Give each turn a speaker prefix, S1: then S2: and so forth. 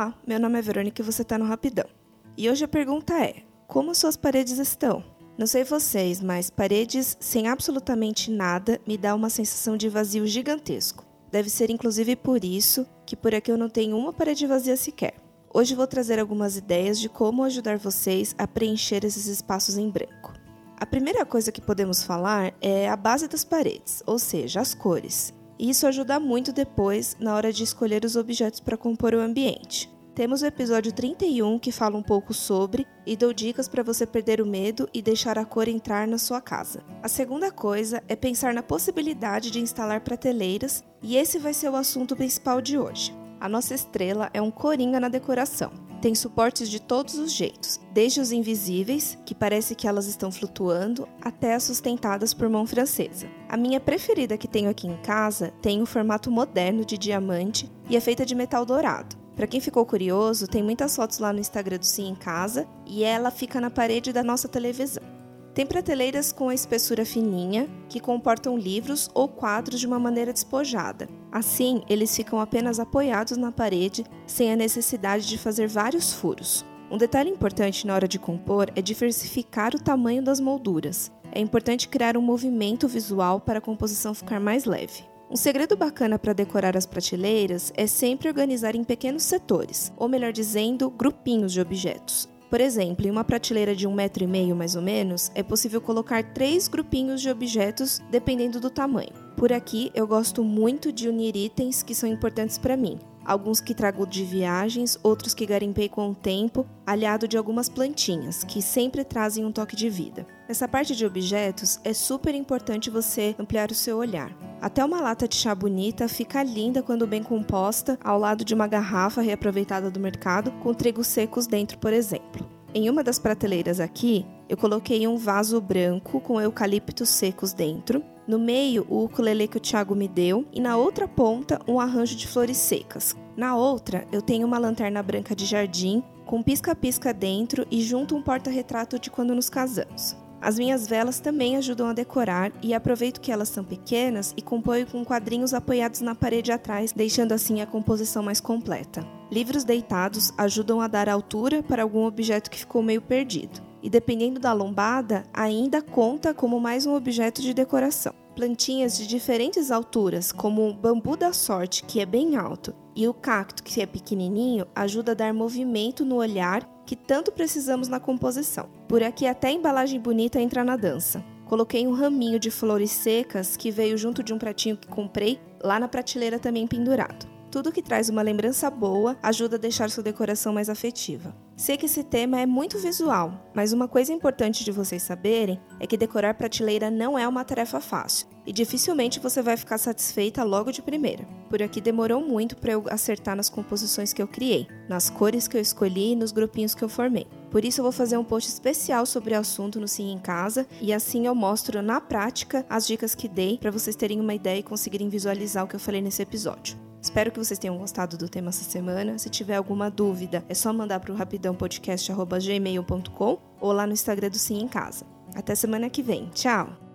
S1: Olá, meu nome é Verônica e você está no Rapidão. E hoje a pergunta é: como suas paredes estão? Não sei vocês, mas paredes sem absolutamente nada me dá uma sensação de vazio gigantesco. Deve ser inclusive por isso que por aqui eu não tenho uma parede vazia sequer. Hoje vou trazer algumas ideias de como ajudar vocês a preencher esses espaços em branco. A primeira coisa que podemos falar é a base das paredes, ou seja, as cores isso ajuda muito depois na hora de escolher os objetos para compor o ambiente. Temos o episódio 31 que fala um pouco sobre e dou dicas para você perder o medo e deixar a cor entrar na sua casa. A segunda coisa é pensar na possibilidade de instalar prateleiras e esse vai ser o assunto principal de hoje. A nossa estrela é um coringa na decoração tem suportes de todos os jeitos, desde os invisíveis, que parece que elas estão flutuando, até as sustentadas por mão francesa. A minha preferida que tenho aqui em casa tem um formato moderno de diamante e é feita de metal dourado. Para quem ficou curioso, tem muitas fotos lá no Instagram do Sim em Casa e ela fica na parede da nossa televisão. Tem prateleiras com a espessura fininha, que comportam livros ou quadros de uma maneira despojada. Assim, eles ficam apenas apoiados na parede, sem a necessidade de fazer vários furos. Um detalhe importante na hora de compor é diversificar o tamanho das molduras. É importante criar um movimento visual para a composição ficar mais leve. Um segredo bacana para decorar as prateleiras é sempre organizar em pequenos setores, ou melhor dizendo, grupinhos de objetos. Por exemplo, em uma prateleira de um metro e meio mais ou menos, é possível colocar três grupinhos de objetos dependendo do tamanho. Por aqui, eu gosto muito de unir itens que são importantes para mim. Alguns que trago de viagens, outros que garimpei com o tempo, aliado de algumas plantinhas, que sempre trazem um toque de vida. Nessa parte de objetos, é super importante você ampliar o seu olhar. Até uma lata de chá bonita fica linda quando bem composta, ao lado de uma garrafa reaproveitada do mercado, com trigos secos dentro, por exemplo. Em uma das prateleiras aqui, eu coloquei um vaso branco com eucaliptos secos dentro. No meio, o ukulele que o Thiago me deu. E na outra ponta, um arranjo de flores secas. Na outra, eu tenho uma lanterna branca de jardim com pisca-pisca dentro e junto um porta-retrato de quando nos casamos. As minhas velas também ajudam a decorar e aproveito que elas são pequenas e componho com quadrinhos apoiados na parede atrás, deixando assim a composição mais completa. Livros deitados ajudam a dar altura para algum objeto que ficou meio perdido. E dependendo da lombada, ainda conta como mais um objeto de decoração. Plantinhas de diferentes alturas, como o bambu da sorte, que é bem alto, e o cacto, que é pequenininho, ajuda a dar movimento no olhar que tanto precisamos na composição. Por aqui até a embalagem bonita entra na dança. Coloquei um raminho de flores secas que veio junto de um pratinho que comprei lá na prateleira também pendurado. Tudo que traz uma lembrança boa ajuda a deixar sua decoração mais afetiva. Sei que esse tema é muito visual, mas uma coisa importante de vocês saberem é que decorar prateleira não é uma tarefa fácil e dificilmente você vai ficar satisfeita logo de primeira. Por aqui demorou muito para eu acertar nas composições que eu criei, nas cores que eu escolhi e nos grupinhos que eu formei. Por isso eu vou fazer um post especial sobre o assunto no Sim em Casa e assim eu mostro na prática as dicas que dei para vocês terem uma ideia e conseguirem visualizar o que eu falei nesse episódio. Espero que vocês tenham gostado do tema essa semana. Se tiver alguma dúvida, é só mandar para o rapidãopodcast.gmail.com ou lá no Instagram do Sim em Casa. Até semana que vem. Tchau!